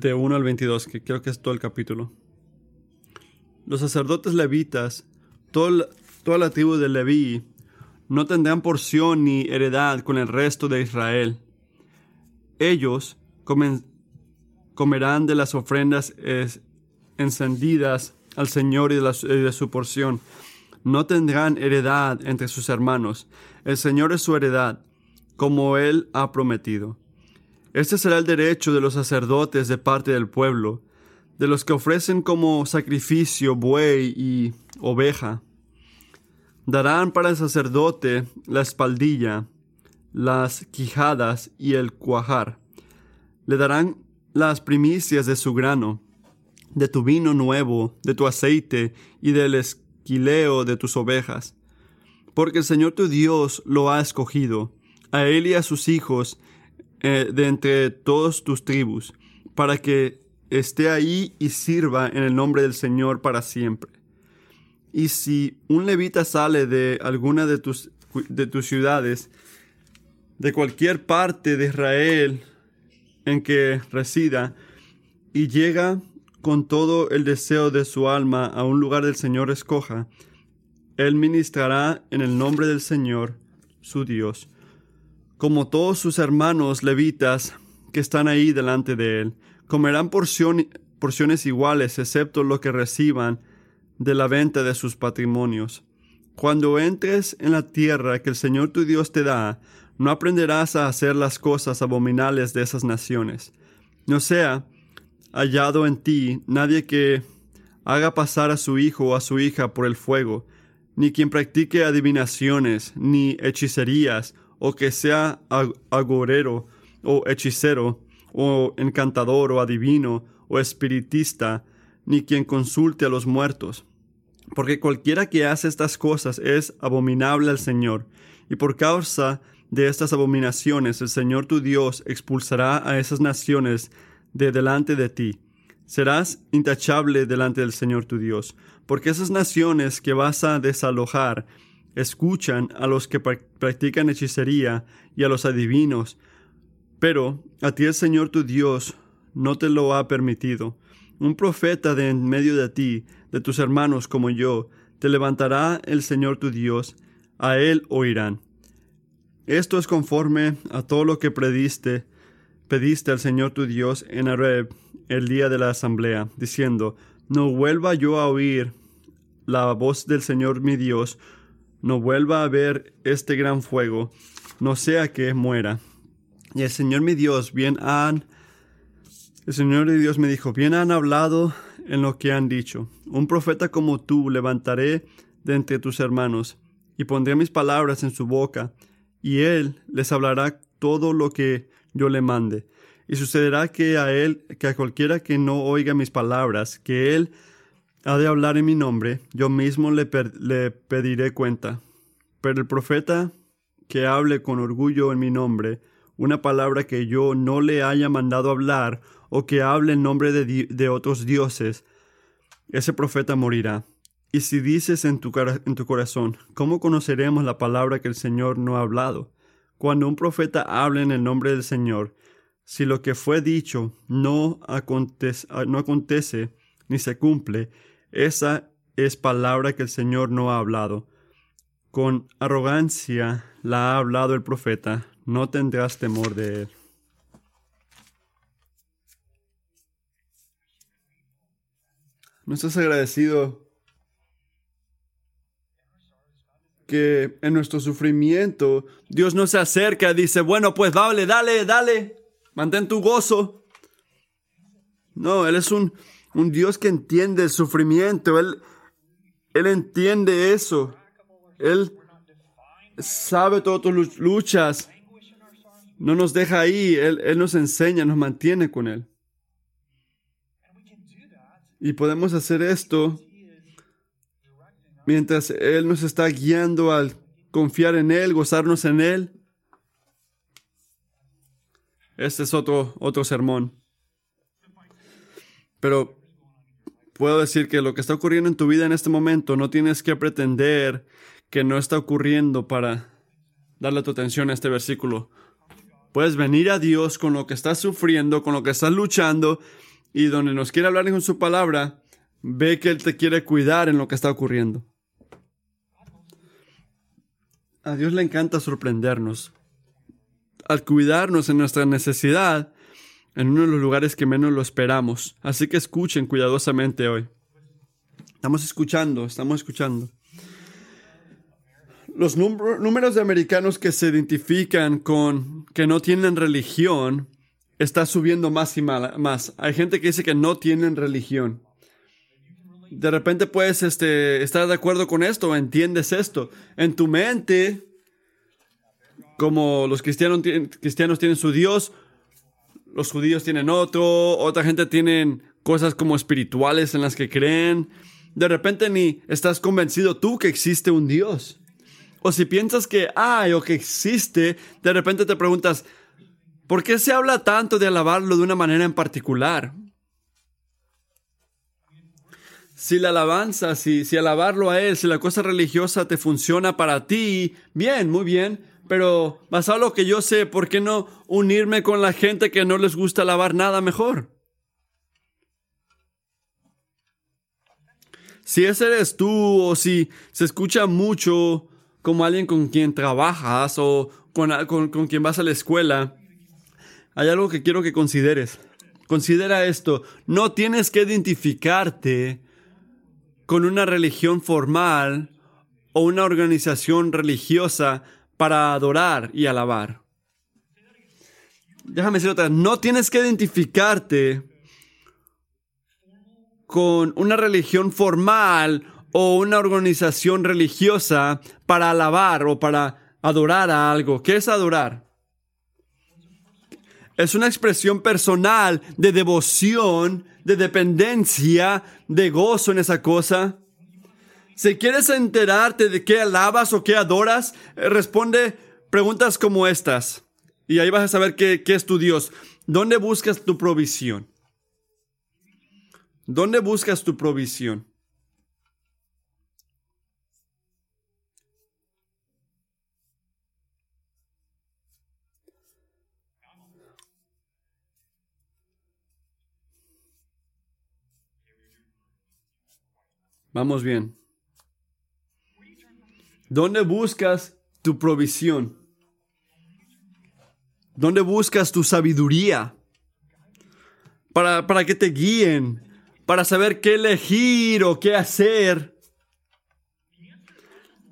de 1 al 22, que creo que es todo el capítulo. Los sacerdotes levitas, toda la tribu de Leví, no tendrán porción ni heredad con el resto de Israel. Ellos comerán de las ofrendas encendidas al Señor y de su porción. No tendrán heredad entre sus hermanos. El Señor es su heredad, como Él ha prometido. Este será el derecho de los sacerdotes de parte del pueblo, de los que ofrecen como sacrificio buey y oveja. Darán para el sacerdote la espaldilla, las quijadas y el cuajar. Le darán las primicias de su grano, de tu vino nuevo, de tu aceite y del esquileo de tus ovejas. Porque el Señor tu Dios lo ha escogido, a él y a sus hijos, eh, de entre todas tus tribus, para que esté ahí y sirva en el nombre del Señor para siempre. Y si un levita sale de alguna de tus, de tus ciudades, de cualquier parte de Israel en que resida, y llega con todo el deseo de su alma a un lugar del Señor escoja, él ministrará en el nombre del Señor, su Dios como todos sus hermanos levitas que están ahí delante de él. Comerán porciones iguales, excepto lo que reciban de la venta de sus patrimonios. Cuando entres en la tierra que el Señor tu Dios te da, no aprenderás a hacer las cosas abominables de esas naciones. No sea hallado en ti nadie que haga pasar a su hijo o a su hija por el fuego, ni quien practique adivinaciones, ni hechicerías, o que sea agorero o hechicero o encantador o adivino o espiritista, ni quien consulte a los muertos. Porque cualquiera que hace estas cosas es abominable al Señor, y por causa de estas abominaciones el Señor tu Dios expulsará a esas naciones de delante de ti. Serás intachable delante del Señor tu Dios, porque esas naciones que vas a desalojar escuchan a los que practican hechicería y a los adivinos, pero a ti el Señor tu Dios no te lo ha permitido. Un profeta de en medio de ti, de tus hermanos como yo, te levantará el Señor tu Dios, a él oirán. Esto es conforme a todo lo que prediste, pediste al Señor tu Dios en Areb el día de la asamblea, diciendo, no vuelva yo a oír la voz del Señor mi Dios, no vuelva a ver este gran fuego, no sea que muera. Y el Señor mi Dios, bien han, el Señor mi Dios me dijo, bien han hablado en lo que han dicho. Un profeta como tú levantaré de entre tus hermanos, y pondré mis palabras en su boca, y él les hablará todo lo que yo le mande. Y sucederá que a él, que a cualquiera que no oiga mis palabras, que él ha de hablar en mi nombre, yo mismo le, le pediré cuenta. Pero el profeta que hable con orgullo en mi nombre, una palabra que yo no le haya mandado hablar, o que hable en nombre de, de otros dioses, ese profeta morirá. Y si dices en tu, en tu corazón, ¿cómo conoceremos la palabra que el Señor no ha hablado? Cuando un profeta hable en el nombre del Señor, si lo que fue dicho no no acontece ni se cumple, esa es palabra que el Señor no ha hablado. Con arrogancia la ha hablado el profeta, no tendrás temor de él. ¿No estás agradecido que en nuestro sufrimiento Dios no se acerca, dice, bueno, pues dale, dale, dale, mantén tu gozo? No, Él es un un Dios que entiende el sufrimiento. Él, él entiende eso. Él sabe todas tus luchas. No nos deja ahí. Él, él nos enseña, nos mantiene con Él. Y podemos hacer esto mientras Él nos está guiando al confiar en Él, gozarnos en Él. Este es otro, otro sermón. Pero puedo decir que lo que está ocurriendo en tu vida en este momento no tienes que pretender que no está ocurriendo para darle tu atención a este versículo. Puedes venir a Dios con lo que estás sufriendo, con lo que estás luchando, y donde nos quiere hablar con su palabra, ve que Él te quiere cuidar en lo que está ocurriendo. A Dios le encanta sorprendernos. Al cuidarnos en nuestra necesidad, en uno de los lugares que menos lo esperamos. Así que escuchen cuidadosamente hoy. Estamos escuchando, estamos escuchando. Los números de americanos que se identifican con que no tienen religión está subiendo más y más. Hay gente que dice que no tienen religión. De repente puedes este, estar de acuerdo con esto, entiendes esto. En tu mente, como los cristianos, cristianos tienen su Dios, los judíos tienen otro, otra gente tiene cosas como espirituales en las que creen. De repente ni estás convencido tú que existe un Dios. O si piensas que hay o que existe, de repente te preguntas, ¿por qué se habla tanto de alabarlo de una manera en particular? Si la alabanza, si, si alabarlo a Él, si la cosa religiosa te funciona para ti, bien, muy bien, pero basado en lo que yo sé, ¿por qué no unirme con la gente que no les gusta alabar nada mejor? Si ese eres tú o si se escucha mucho como alguien con quien trabajas o con, con, quien vas a la escuela, hay algo que quiero que consideres. Considera esto, no tienes que identificarte con una religión formal o una organización religiosa para adorar y alabar. Déjame decir otra, no tienes que identificarte con una religión formal o una organización religiosa para alabar o para adorar a algo. ¿Qué es adorar? Es una expresión personal de devoción, de dependencia, de gozo en esa cosa. Si quieres enterarte de qué alabas o qué adoras, eh, responde preguntas como estas. Y ahí vas a saber qué, qué es tu Dios. ¿Dónde buscas tu provisión? ¿Dónde buscas tu provisión? Vamos bien. ¿Dónde buscas tu provisión? ¿Dónde buscas tu sabiduría? Para, para que te guíen, para saber qué elegir o qué hacer.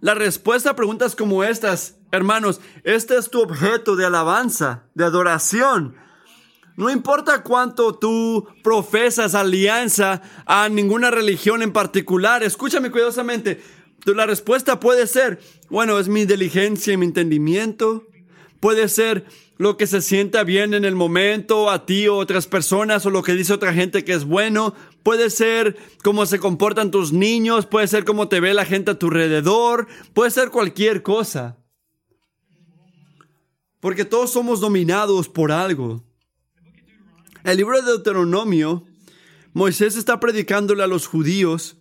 La respuesta a preguntas como estas, hermanos, este es tu objeto de alabanza, de adoración. No importa cuánto tú profesas alianza a ninguna religión en particular, escúchame cuidadosamente. La respuesta puede ser, bueno, es mi inteligencia y mi entendimiento. Puede ser lo que se sienta bien en el momento a ti o otras personas o lo que dice otra gente que es bueno. Puede ser cómo se comportan tus niños, puede ser cómo te ve la gente a tu alrededor, puede ser cualquier cosa. Porque todos somos dominados por algo. El libro de Deuteronomio, Moisés está predicándole a los judíos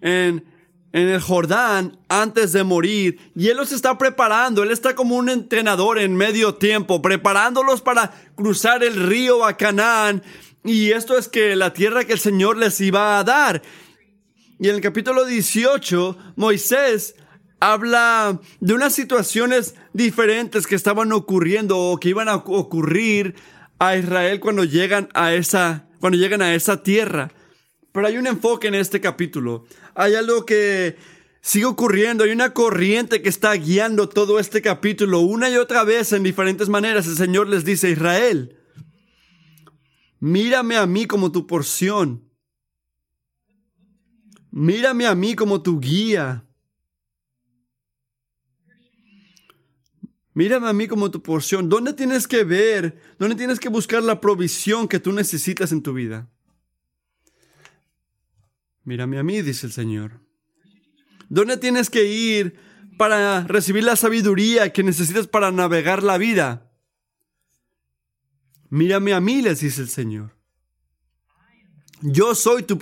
en, en el Jordán antes de morir y él los está preparando, él está como un entrenador en medio tiempo, preparándolos para cruzar el río a Canaán y esto es que la tierra que el Señor les iba a dar. Y en el capítulo 18, Moisés habla de unas situaciones diferentes que estaban ocurriendo o que iban a ocurrir a Israel cuando llegan a esa, cuando llegan a esa tierra. Pero hay un enfoque en este capítulo. Hay algo que sigue ocurriendo. Hay una corriente que está guiando todo este capítulo. Una y otra vez, en diferentes maneras, el Señor les dice, Israel, mírame a mí como tu porción. Mírame a mí como tu guía. Mírame a mí como tu porción. ¿Dónde tienes que ver? ¿Dónde tienes que buscar la provisión que tú necesitas en tu vida? Mírame a mí, dice el Señor. ¿Dónde tienes que ir para recibir la sabiduría que necesitas para navegar la vida? Mírame a mí, les dice el Señor. Yo soy tu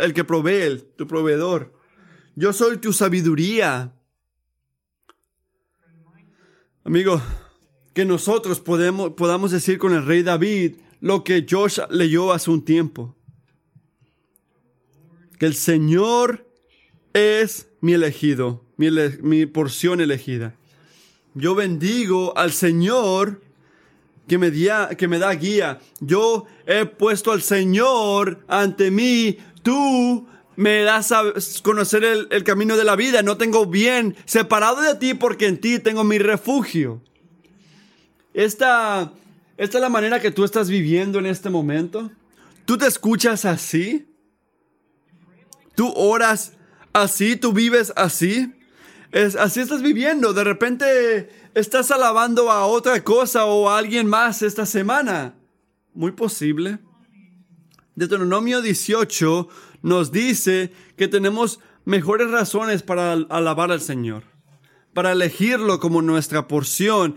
el que provee, tu proveedor. Yo soy tu sabiduría. Amigo, que nosotros podamos decir con el rey David lo que Josh leyó hace un tiempo. Que el Señor es mi elegido, mi, porción elegida. Yo bendigo al Señor que me, que me da guía. Yo he puesto al Señor ante mí. Tú me das a conocer el, el, camino de la vida. No tengo bien separado de ti porque en ti tengo mi refugio. Esta, esta es la manera que tú estás viviendo en este momento. Tú te escuchas así. Tú oras así. Tú vives así. Es, así estás viviendo. De repente estás alabando a otra cosa o a alguien más esta semana. Muy posible. Deuteronomio 18 nos dice que tenemos mejores razones para alabar al Señor, para elegirlo como nuestra porción.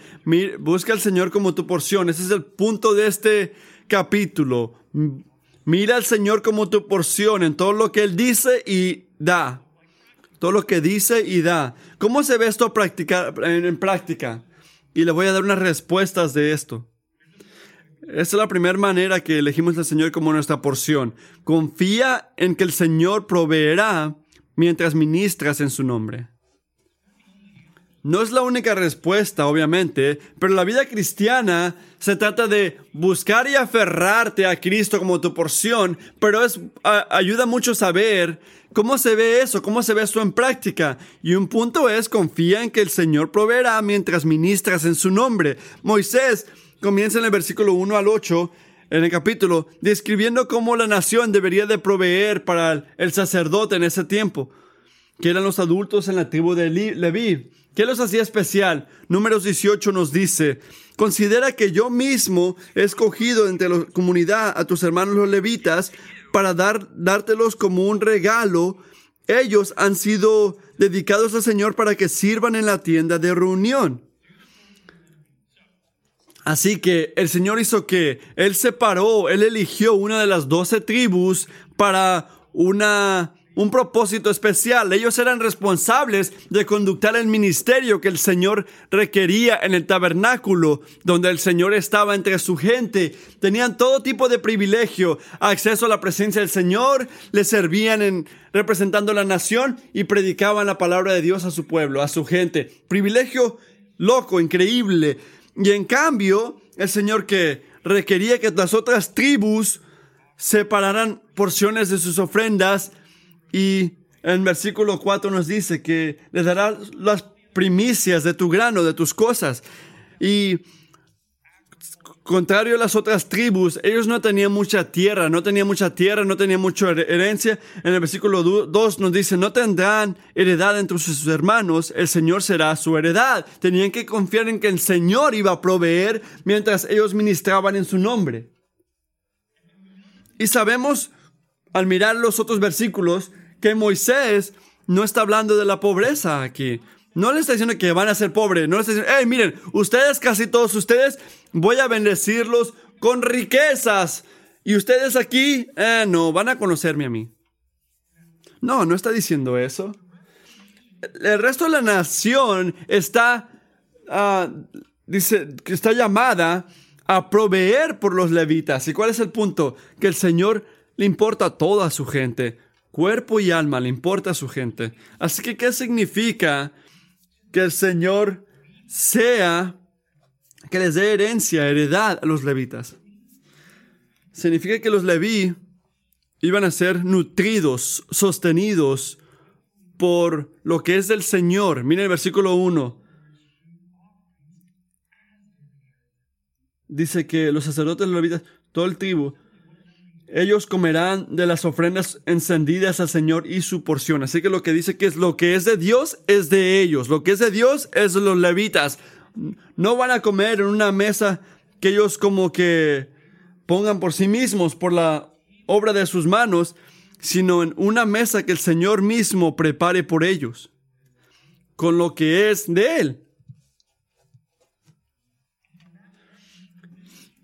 Busca al Señor como tu porción. Ese es el punto de este capítulo. Mira al Señor como tu porción en todo lo que Él dice y da. Todo lo que dice y da. ¿Cómo se ve esto en práctica? Y le voy a dar unas respuestas de esto. Esta es la primera manera que elegimos al Señor como nuestra porción. Confía en que el Señor proveerá mientras ministras en su nombre. No es la única respuesta, obviamente, pero la vida cristiana se trata de buscar y aferrarte a Cristo como tu porción, pero es, ayuda mucho a saber cómo se ve eso, cómo se ve esto en práctica. Y un punto es, confía en que el Señor proveerá mientras ministras en su nombre. Moisés comienza en el versículo 1 al 8 en el capítulo, describiendo cómo la nación debería de proveer para el sacerdote en ese tiempo, que eran los adultos en la tribu de Leví. ¿Qué los hacía especial? Números 18 nos dice, considera que yo mismo he escogido entre la comunidad a tus hermanos los levitas para dar, dártelos como un regalo. Ellos han sido dedicados al Señor para que sirvan en la tienda de reunión. Así que el Señor hizo que Él separó, Él eligió una de las doce tribus para una, un propósito especial. Ellos eran responsables de conductar el ministerio que el Señor requería en el tabernáculo, donde el Señor estaba entre su gente. Tenían todo tipo de privilegio, acceso a la presencia del Señor, le servían en, representando la nación y predicaban la palabra de Dios a su pueblo, a su gente. Privilegio loco, increíble. Y en cambio, el Señor que requería que las otras tribus separaran porciones de sus ofrendas y en versículo 4 nos dice que le dará las primicias de tu grano, de tus cosas. Y contrario a las otras tribus, ellos no tenían mucha tierra, no tenían mucha tierra, no tenían mucha herencia. En el versículo 2 nos dice, no tendrán heredad entre sus hermanos, el Señor será su heredad. Tenían que confiar en que el Señor iba a proveer mientras ellos ministraban en su nombre. Y sabemos, al mirar los otros versículos, que Moisés no está hablando de la pobreza aquí. No le está diciendo que van a ser pobres. No le está diciendo, hey, miren, ustedes, casi todos ustedes, voy a bendecirlos con riquezas. Y ustedes aquí, eh, no, van a conocerme a mí. No, no está diciendo eso. El resto de la nación está, uh, dice, está llamada a proveer por los levitas. ¿Y cuál es el punto? Que el Señor le importa a toda su gente. Cuerpo y alma le importa a su gente. Así que, ¿qué significa que el Señor sea, que les dé herencia, heredad a los levitas. Significa que los leví iban a ser nutridos, sostenidos por lo que es del Señor. Miren el versículo 1. Dice que los sacerdotes, los levitas, todo el tribu, ellos comerán de las ofrendas encendidas al Señor y su porción. Así que lo que dice que es lo que es de Dios es de ellos. Lo que es de Dios es de los levitas. No van a comer en una mesa que ellos como que pongan por sí mismos, por la obra de sus manos, sino en una mesa que el Señor mismo prepare por ellos, con lo que es de Él.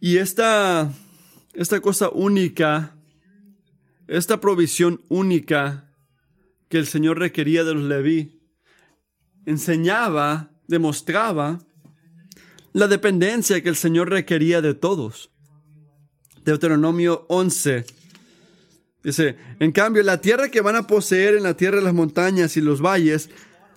Y esta esta cosa única, esta provisión única que el Señor requería de los Leví, enseñaba, demostraba la dependencia que el Señor requería de todos. Deuteronomio 11. Dice, en cambio, la tierra que van a poseer en la tierra de las montañas y los valles,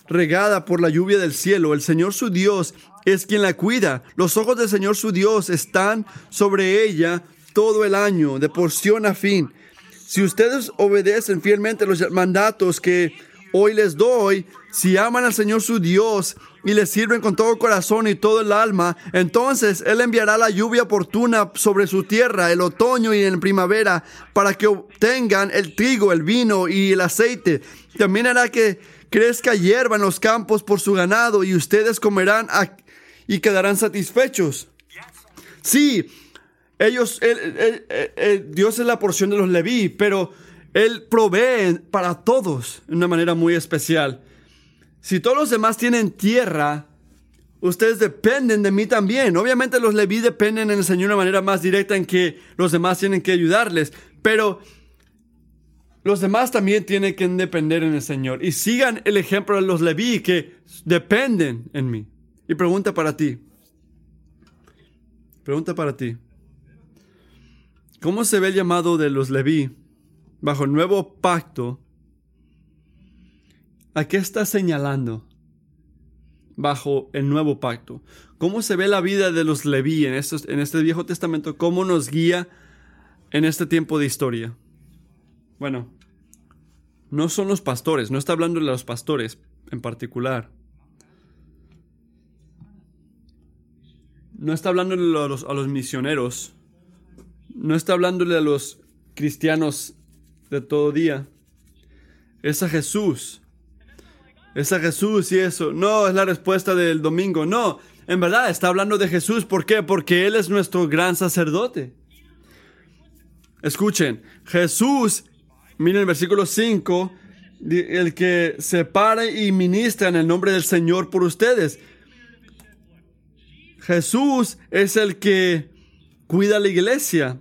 regada por la lluvia del cielo, el Señor su Dios es quien la cuida. Los ojos del Señor su Dios están sobre ella todo el año, de porción a fin. Si ustedes obedecen fielmente los mandatos que hoy les doy, si aman al Señor su Dios y le sirven con todo corazón y todo el alma, entonces Él enviará la lluvia oportuna sobre su tierra, el otoño y en primavera, para que obtengan el trigo, el vino y el aceite. También hará que crezca hierba en los campos por su ganado y ustedes comerán y quedarán satisfechos. Sí, ellos, Dios es la porción de los Leví, pero Él provee para todos de una manera muy especial. Si todos los demás tienen tierra, ustedes dependen de mí también. Obviamente los Leví dependen en el Señor de una manera más directa en que los demás tienen que ayudarles, pero los demás también tienen que depender en el Señor. Y sigan el ejemplo de los Leví que dependen en mí. Y pregunta para ti. Pregunta para ti. ¿Cómo se ve el llamado de los Leví bajo el nuevo pacto? ¿A qué está señalando bajo el nuevo pacto? ¿Cómo se ve la vida de los Leví en, estos, en este Viejo Testamento? ¿Cómo nos guía en este tiempo de historia? Bueno, no son los pastores, no está hablando de los pastores en particular. No está hablando a los, a los misioneros. No está hablándole a los cristianos de todo día. Es a Jesús. Es a Jesús y eso. No es la respuesta del domingo. No, en verdad está hablando de Jesús. ¿Por qué? Porque Él es nuestro gran sacerdote. Escuchen, Jesús Miren el versículo 5, el que se pare y ministra en el nombre del Señor por ustedes. Jesús es el que cuida la iglesia,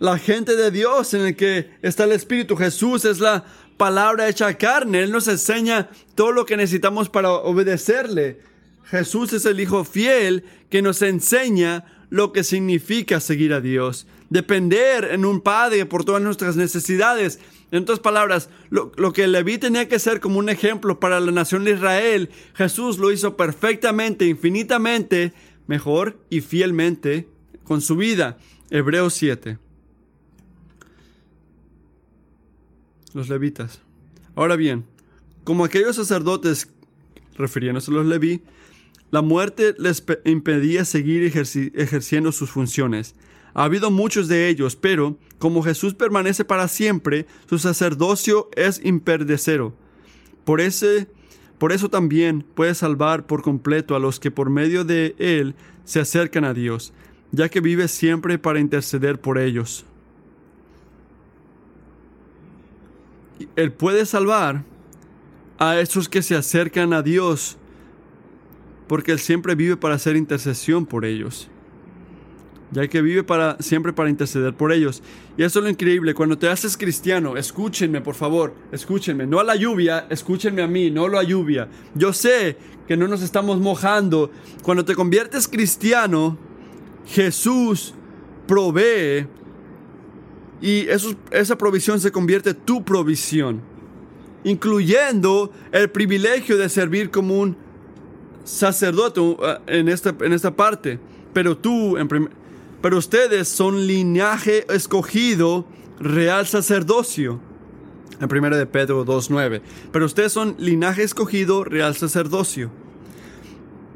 la gente de Dios en el que está el Espíritu. Jesús es la palabra hecha carne. Él nos enseña todo lo que necesitamos para obedecerle. Jesús es el Hijo fiel que nos enseña lo que significa seguir a Dios. Depender en un Padre por todas nuestras necesidades en otras palabras, lo, que Leví tenía que ser como un ejemplo para la nación de Israel, Jesús lo hizo perfectamente, infinitamente, mejor y fielmente con su vida. Hebreos 7. Los levitas. Ahora bien, como aquellos sacerdotes, refiriéndose a los leví, la muerte les impedía seguir ejerciendo sus funciones. Ha habido muchos de ellos, pero como Jesús permanece para siempre, su sacerdocio es imperdecero. Por, ese, por eso también puede salvar por completo a los que por medio de él se acercan a Dios, ya que vive siempre para interceder por ellos. Él puede salvar a esos que se acercan a Dios, porque Él siempre vive para hacer intercesión por ellos ya que vive para, siempre para interceder por ellos. Y eso es lo increíble, cuando te haces cristiano, escúchenme por favor, escúchenme, no a la lluvia, escúchenme a mí, no a la lluvia. Yo sé que no nos estamos mojando. Cuando te conviertes cristiano, Jesús provee y esa provisión se convierte en tu provisión, incluyendo el privilegio de servir como un sacerdote uh, en esta, en esta parte. Pero tú, pero ustedes son linaje escogido, real sacerdocio. En 1 de Pedro 2.9. Pero ustedes son linaje escogido, real sacerdocio.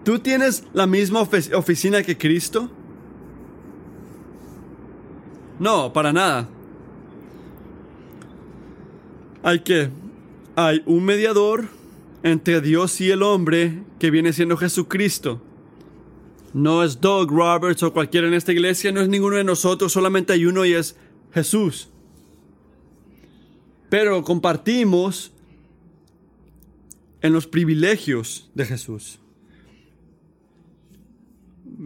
¿Tú tienes la misma oficina que Cristo? No, para nada. Hay que, hay un mediador entre Dios y el hombre que viene siendo Jesucristo. No es Doug Roberts o cualquiera en esta iglesia, no es ninguno de nosotros, solamente hay uno y es Jesús. Pero compartimos en los privilegios de Jesús.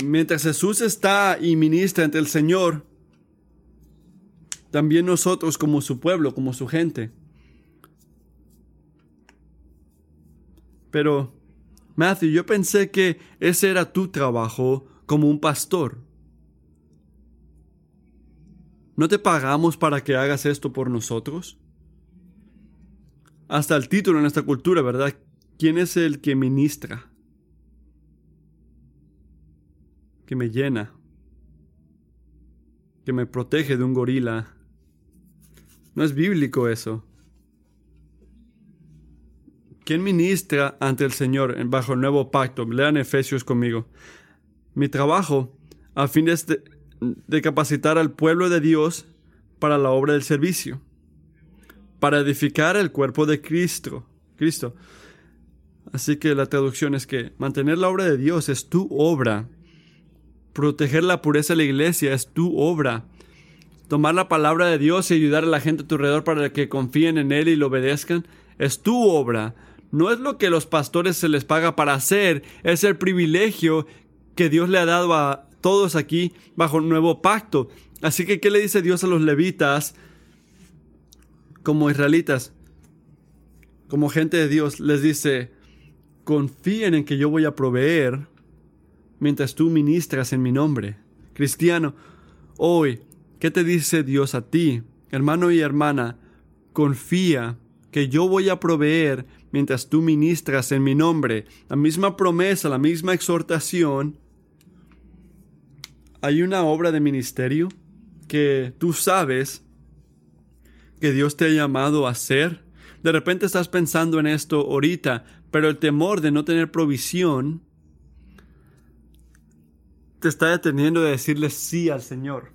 Mientras Jesús está y ministra ante el Señor, también nosotros como su pueblo, como su gente. Pero Matthew, yo pensé que ese era tu trabajo como un pastor. ¿No te pagamos para que hagas esto por nosotros? Hasta el título en esta cultura, ¿verdad? ¿Quién es el que ministra? Que me llena. Que me protege de un gorila. No es bíblico eso. ¿Quién ministra ante el Señor bajo el nuevo pacto? Lean Efesios conmigo. Mi trabajo, a fin de, de capacitar al pueblo de Dios para la obra del servicio, para edificar el cuerpo de Cristo. Cristo. Así que la traducción es que mantener la obra de Dios es tu obra. Proteger la pureza de la iglesia es tu obra. Tomar la palabra de Dios y ayudar a la gente a tu alrededor para que confíen en Él y lo obedezcan es tu obra no es lo que los pastores se les paga para hacer, es el privilegio que Dios le ha dado a todos aquí bajo el nuevo pacto. Así que, ¿qué le dice Dios a los levitas como israelitas? Como gente de Dios, les dice, confíen en que yo voy a proveer mientras tú ministras en mi nombre. Cristiano, hoy, ¿qué te dice Dios a ti? Hermano y hermana, confía que yo voy a proveer mientras tú ministras en mi nombre. La misma promesa, la misma exhortación. Hay una obra de ministerio que tú sabes que Dios te ha llamado a hacer. De repente estás pensando en esto ahorita, pero el temor de no tener provisión te está deteniendo de decirle sí al Señor.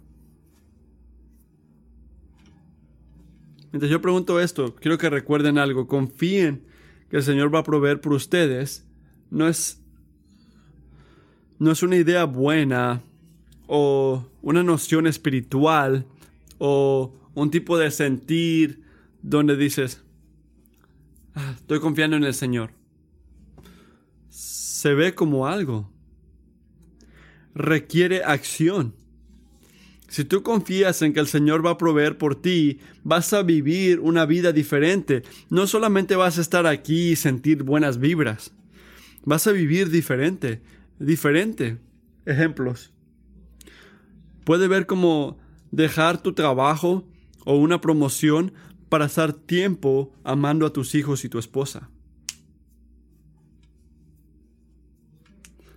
Mientras yo pregunto esto, quiero que recuerden algo. Confíen que el Señor va a proveer por ustedes no es, no es una idea buena o una noción espiritual o un tipo de sentir donde dices, ah, estoy confiando en el Señor. Se ve como algo. Requiere acción. Si tú confías en que el Señor va a proveer por ti, vas a vivir una vida diferente. No solamente vas a estar aquí y sentir buenas vibras, vas a vivir diferente, diferente. Ejemplos. Puede ver como dejar tu trabajo o una promoción para estar tiempo amando a tus hijos y tu esposa.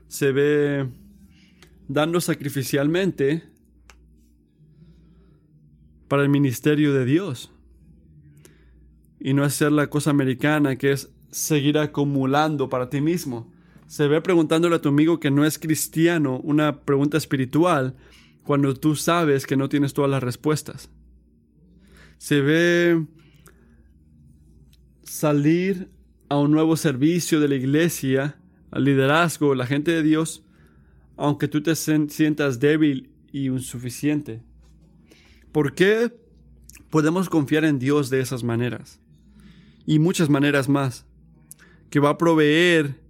Se ve dando sacrificialmente para el ministerio de Dios. Y no hacer la cosa americana que es seguir acumulando para ti mismo. Se ve preguntándole a tu amigo que no es cristiano una pregunta espiritual cuando tú sabes que no tienes todas las respuestas. Se ve salir a un nuevo servicio de la iglesia, al liderazgo, la gente de Dios, aunque tú te sientas débil y insuficiente. ¿Por qué podemos confiar en Dios de esas maneras? Y muchas maneras más. Que va a proveer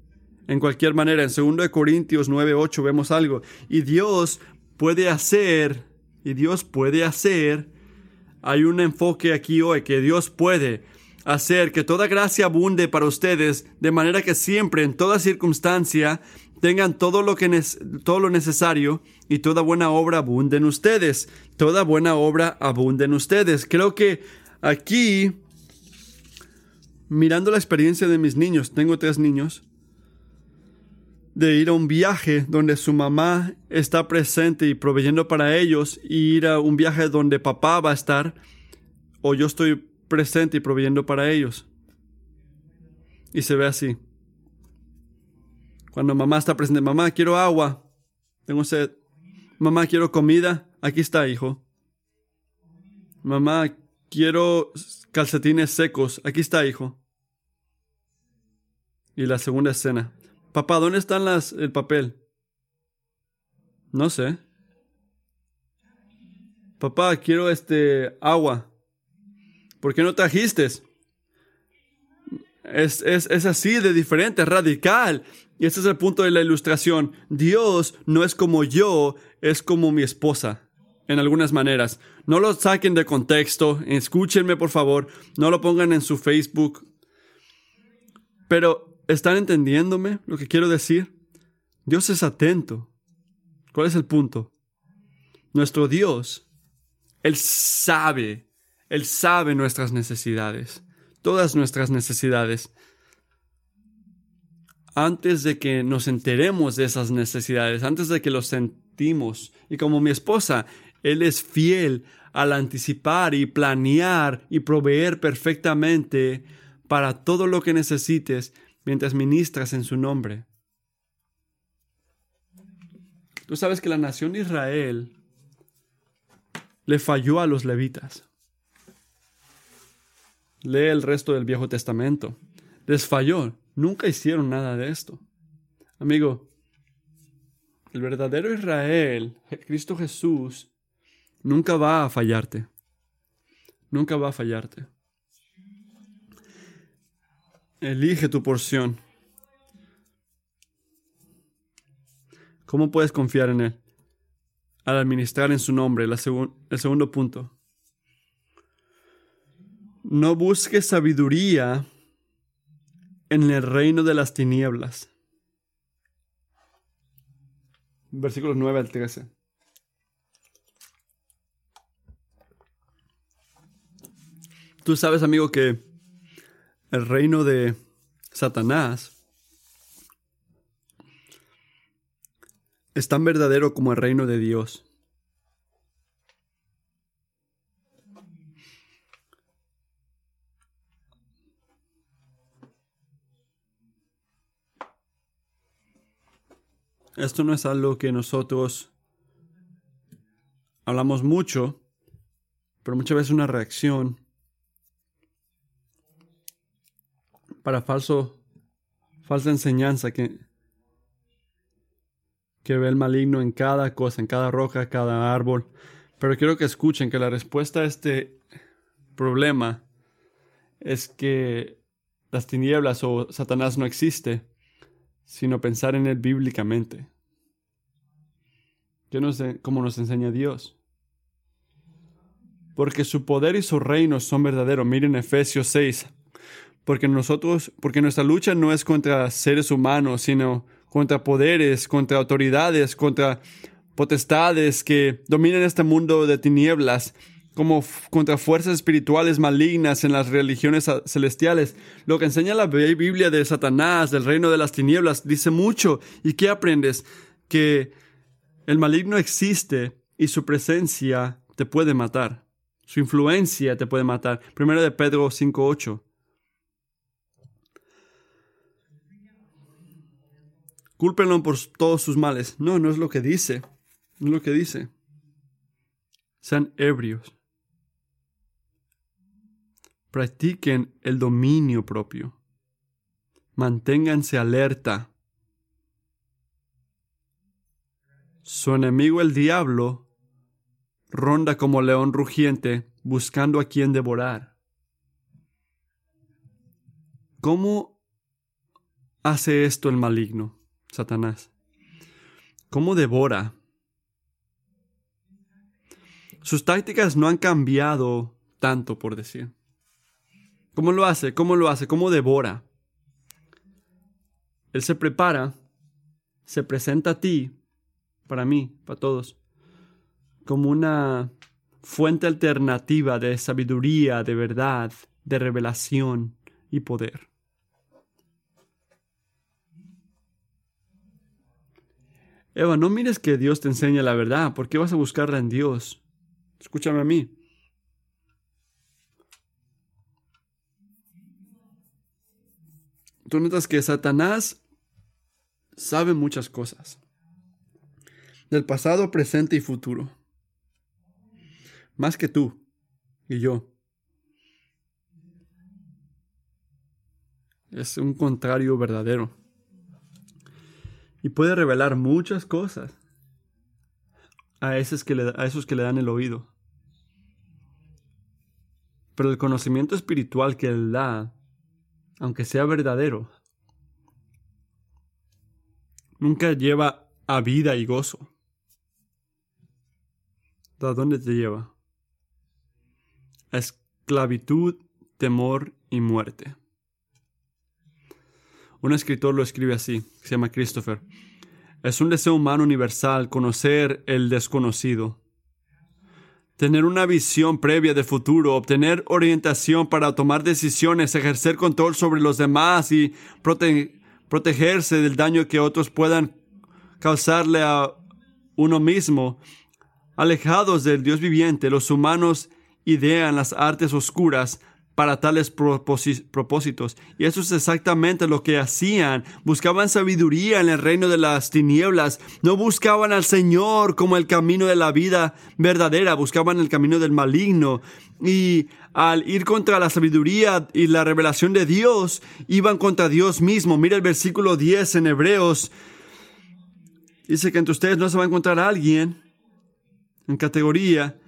en cualquier manera. En 2 Corintios 9:8 vemos algo. Y Dios puede hacer, y Dios puede hacer, hay un enfoque aquí hoy, que Dios puede hacer que toda gracia abunde para ustedes, de manera que siempre, en toda circunstancia, tengan todo lo, que todo lo necesario y toda buena obra abunde en ustedes. Toda buena obra abunde en ustedes. Creo que aquí, mirando la experiencia de mis niños, tengo tres niños, de ir a un viaje donde su mamá está presente y proveyendo para ellos, y ir a un viaje donde papá va a estar, o yo estoy presente y proveyendo para ellos. Y se ve así. Cuando mamá está presente, mamá, quiero agua, tengo sed. Mamá, quiero comida, aquí está, hijo. Mamá, quiero calcetines secos, aquí está, hijo. Y la segunda escena. Papá, ¿dónde están las el papel? No sé. Papá, quiero este agua. ¿Por qué no trajiste? Es, es, es así de diferente, radical. Y este es el punto de la ilustración. Dios no es como yo, es como mi esposa, en algunas maneras. No lo saquen de contexto, escúchenme por favor, no lo pongan en su Facebook. Pero, ¿están entendiéndome lo que quiero decir? Dios es atento. ¿Cuál es el punto? Nuestro Dios, Él sabe, Él sabe nuestras necesidades, todas nuestras necesidades. Antes de que nos enteremos de esas necesidades, antes de que los sentimos, y como mi esposa, Él es fiel al anticipar y planear y proveer perfectamente para todo lo que necesites mientras ministras en su nombre. Tú sabes que la nación de Israel le falló a los levitas. Lee el resto del Viejo Testamento. Les falló. Nunca hicieron nada de esto. Amigo, el verdadero Israel, Cristo Jesús, nunca va a fallarte. Nunca va a fallarte. Elige tu porción. ¿Cómo puedes confiar en Él? Al administrar en su nombre, el segundo punto. No busques sabiduría en el reino de las tinieblas. Versículos 9 al 13. Tú sabes, amigo, que el reino de Satanás es tan verdadero como el reino de Dios. Esto no es algo que nosotros hablamos mucho, pero muchas veces una reacción para falso, falsa enseñanza que, que ve el maligno en cada cosa, en cada roca, cada árbol. Pero quiero que escuchen que la respuesta a este problema es que las tinieblas o Satanás no existe, sino pensar en él bíblicamente. Yo no sé cómo nos enseña Dios. Porque su poder y su reino son verdaderos. Miren Efesios 6. Porque nosotros, porque nuestra lucha no es contra seres humanos, sino contra poderes, contra autoridades, contra potestades que dominan este mundo de tinieblas, como contra fuerzas espirituales malignas en las religiones celestiales. Lo que enseña la Biblia de Satanás, del reino de las tinieblas, dice mucho. ¿Y qué aprendes? Que el maligno existe y su presencia te puede matar. Su influencia te puede matar. Primero de Pedro 5.8. Cúlpenlo por todos sus males. No, no es lo que dice. No es lo que dice. Sean ebrios. Practiquen el dominio propio. Manténganse alerta. Su enemigo el diablo ronda como león rugiente buscando a quien devorar. ¿Cómo hace esto el maligno? Satanás. ¿Cómo devora? Sus tácticas no han cambiado tanto, por decir. ¿Cómo lo hace? ¿Cómo lo hace? ¿Cómo devora? Él se prepara, se presenta a ti, para mí, para todos, como una fuente alternativa de sabiduría, de verdad, de revelación y poder. Eva, no mires que Dios te enseña la verdad. ¿Por qué vas a buscarla en Dios? Escúchame a mí. Tú notas que Satanás sabe muchas cosas. Del pasado, presente y futuro. Más que tú y yo. Es un contrario verdadero y puede revelar muchas cosas a esos que le, dan el oído. Pero el conocimiento espiritual que Él da, aunque sea verdadero, nunca lleva a vida y gozo. ¿A dónde te lleva? Esclavitud, temor y muerte. Un escritor lo escribe así, se llama Christopher. Es un deseo humano universal conocer el desconocido. Tener una visión previa del futuro, obtener orientación para tomar decisiones, ejercer control sobre los demás y protegerse del daño que otros puedan causarle a uno mismo. Alejados del Dios viviente, los humanos idean las artes oscuras para tales propósitos. Y eso es exactamente lo que hacían. Buscaban sabiduría en el reino de las tinieblas. No buscaban al Señor como el camino de la vida verdadera. Buscaban el camino del maligno. Y al ir contra la sabiduría y la revelación de Dios, iban contra Dios mismo. Mira el versículo 10 en Hebreos. Dice que entre ustedes no se va a encontrar alguien en categoría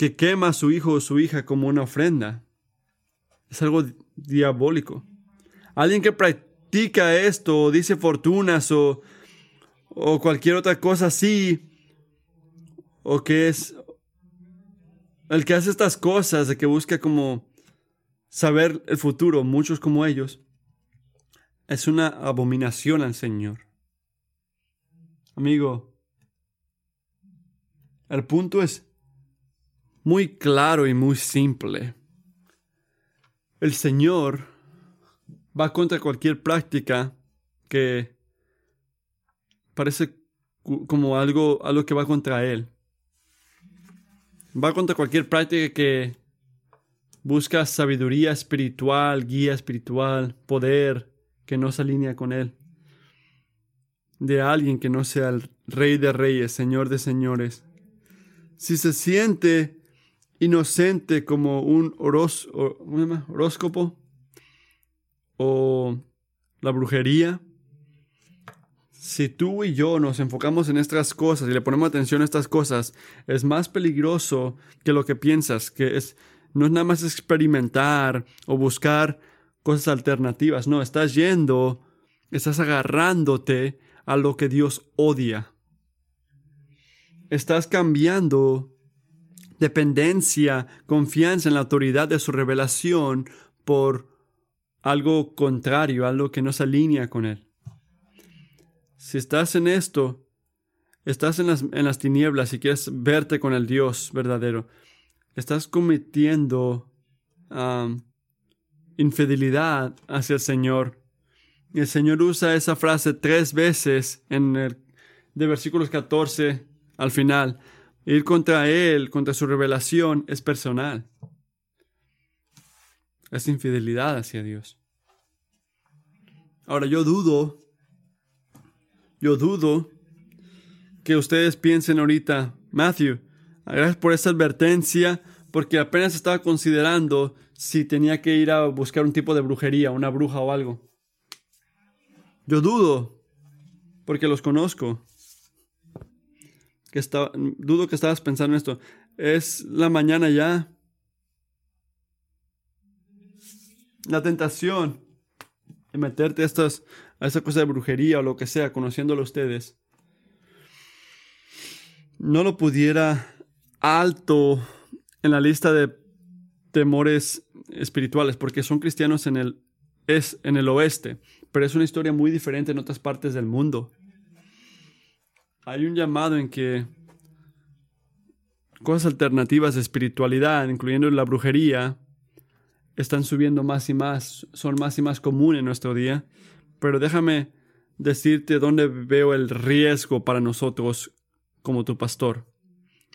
que quema a su hijo o su hija como una ofrenda. Es algo diabólico. Alguien que practica esto, o dice fortunas o, o cualquier otra cosa así, o que es el que hace estas cosas, de que busca como saber el futuro, muchos como ellos, es una abominación al Señor. Amigo, el punto es muy claro y muy simple. El Señor va contra cualquier práctica que parece como algo, algo que va contra Él. Va contra cualquier práctica que busca sabiduría espiritual, guía espiritual, poder que no se alinea con Él. De alguien que no sea el Rey de Reyes, Señor de Señores. Si se siente inocente como un horóscopo o la brujería. Si tú y yo nos enfocamos en estas cosas y le ponemos atención a estas cosas, es más peligroso que lo que piensas, que es no es nada más experimentar o buscar cosas alternativas, no, estás yendo, estás agarrándote a lo que Dios odia. Estás cambiando dependencia, confianza en la autoridad de su revelación por algo contrario, algo que no se alinea con él. Si estás en esto, estás en las, en las tinieblas y quieres verte con el Dios verdadero, estás cometiendo infidelidad hacia el Señor. El Señor usa esa frase tres veces en el de versículos 14 al final. Ir contra Él, contra su revelación, es personal. Es infidelidad hacia Dios. Ahora yo dudo, yo dudo que ustedes piensen ahorita, Matthew, gracias por esta advertencia, porque apenas estaba considerando si tenía que ir a buscar un tipo de brujería, una bruja o algo. Yo dudo, porque los conozco que dudo que estabas pensando en esto. Es la mañana ya. La tentación de meterte a, estas, a esa cosa de brujería o lo que sea, conociéndolo ustedes, no lo pudiera alto en la lista de temores espirituales, porque son cristianos en el, es, en el oeste, pero es una historia muy diferente en otras partes del mundo hay un llamado en que cosas alternativas de espiritualidad, incluyendo la brujería, están subiendo más y más, son más y más comunes en nuestro día. Pero déjame decirte dónde veo el riesgo para nosotros como tu pastor.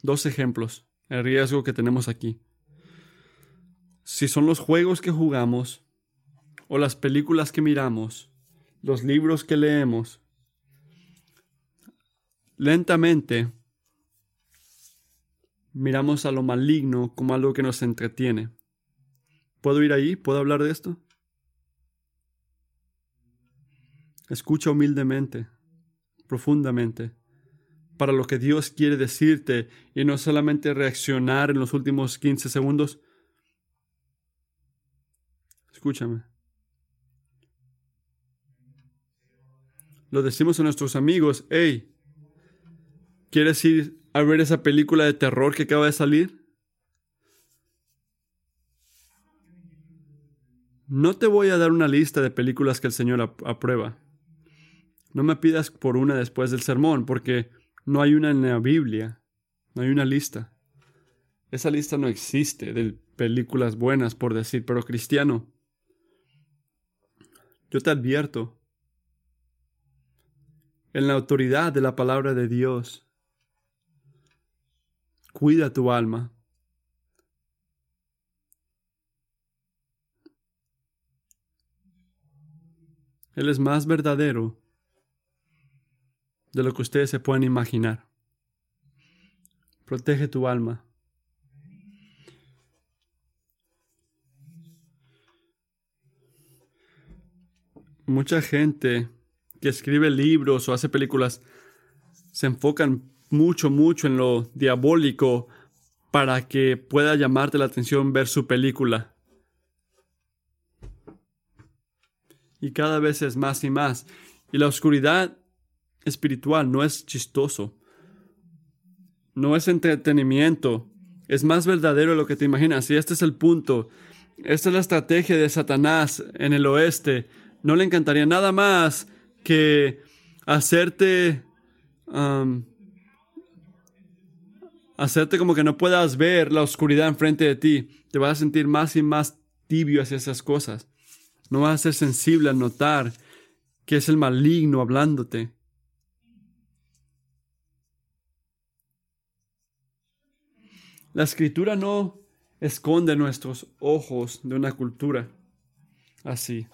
Dos ejemplos, el riesgo que tenemos aquí. Si son los juegos que jugamos, o las películas que miramos, los libros que leemos, Lentamente miramos a lo maligno como algo que nos entretiene. ¿Puedo ir ahí? ¿Puedo hablar de esto? Escucha humildemente, profundamente, para lo que Dios quiere decirte y no solamente reaccionar en los últimos 15 segundos. Escúchame. Lo decimos a nuestros amigos, hey, ¿Quieres ir a ver esa película de terror que acaba de salir? No te voy a dar una lista de películas que el Señor aprueba. No me pidas por una después del sermón, porque no hay una en la Biblia. No hay una lista. Esa lista no existe de películas buenas, por decir, pero cristiano. Yo te advierto, en la autoridad de la palabra de Dios, cuida tu alma. Él es más verdadero de lo que ustedes se pueden imaginar. Protege tu alma. Mucha gente que escribe libros o hace películas se enfocan mucho, mucho en lo diabólico para que pueda llamarte la atención ver su película. Y cada vez es más y más. Y la oscuridad espiritual no es chistoso no es entretenimiento, es más verdadero de lo que te imaginas. Y este es el punto. Esta es la estrategia de Satanás en el oeste. No le encantaría nada más que hacerte hacerte como que no puedas ver la oscuridad enfrente de ti. Te vas a sentir más y más tibio hacia esas cosas. No vas a ser sensible a notar que es el maligno hablándote. La escritura no esconde nuestros ojos de una cultura así.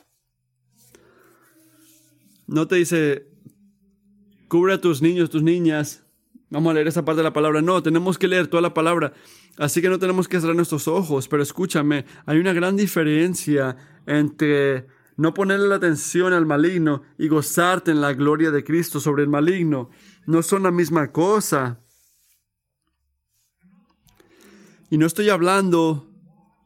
No te dice, cubre a tus niños, tus niñas. Vamos a leer esa parte de la palabra. No, tenemos que leer toda la palabra. Así que no tenemos que cerrar nuestros ojos. Pero escúchame, hay una gran diferencia entre no ponerle la atención al maligno y gozarte en la gloria de Cristo sobre el maligno. No son la misma cosa. Y no estoy hablando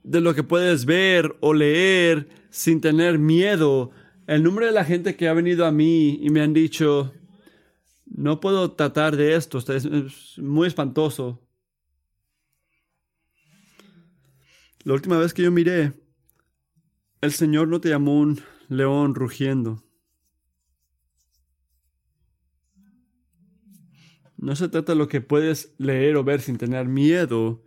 de lo que puedes ver o leer sin tener miedo. El número de la gente que ha venido a mí y me han dicho, no puedo tratar de esto, es muy espantoso. La última vez que yo miré, el Señor no te llamó un león rugiendo. No se trata de lo que puedes leer o ver sin tener miedo,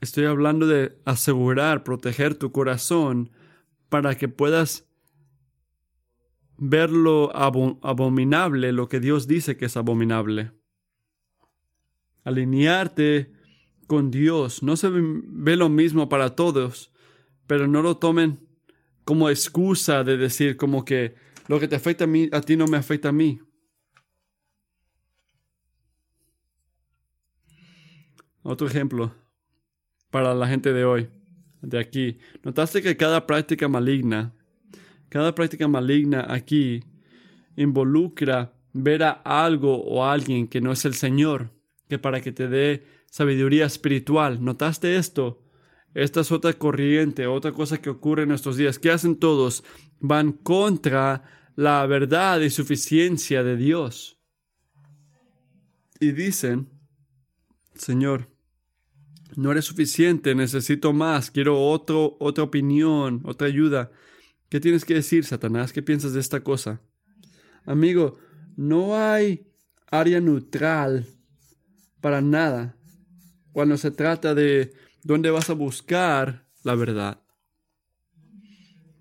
Estoy hablando de asegurar, proteger tu corazón para que puedas ver lo abominable, lo que Dios dice que es abominable. Alinearte con Dios. No se ve lo mismo para todos, pero no lo tomen como excusa de decir como que lo que te afecta a mí, a ti no me afecta a mí. Otro ejemplo para la gente de hoy, de aquí. Notaste que cada práctica maligna, cada práctica maligna aquí involucra ver a algo o a alguien que no es el Señor, que para que te dé sabiduría espiritual. ¿Notaste esto? Esta es otra corriente, otra cosa que ocurre en estos días. ¿Qué hacen todos? Van contra la verdad y suficiencia de Dios. Y dicen, Señor, no eres suficiente, necesito más, quiero otro, otra opinión, otra ayuda. ¿Qué tienes que decir, Satanás? ¿Qué piensas de esta cosa? Amigo, no hay área neutral para nada cuando se trata de dónde vas a buscar la verdad.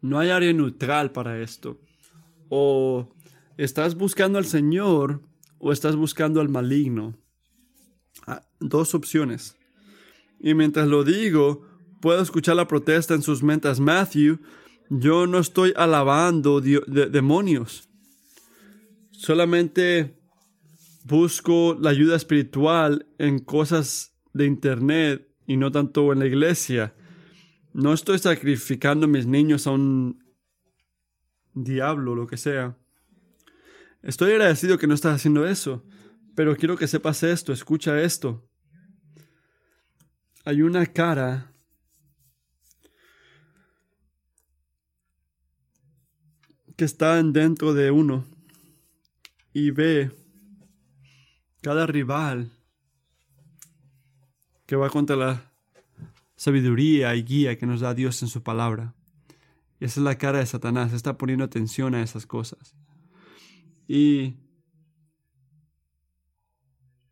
No hay área neutral para esto. O estás buscando al Señor o estás buscando al maligno. Ah, dos opciones. Y mientras lo digo, puedo escuchar la protesta en sus mentes. Matthew, yo no estoy alabando demonios. Solamente busco la ayuda espiritual en cosas de internet y no tanto en la iglesia. No estoy sacrificando a mis niños a un diablo, lo que sea. Estoy agradecido que no estás haciendo eso, pero quiero que sepas esto, escucha esto hay una cara que está dentro de uno y ve cada rival que va contra la sabiduría y guía que nos da Dios en su palabra. Y esa es la cara de Satanás, está poniendo atención a esas cosas. y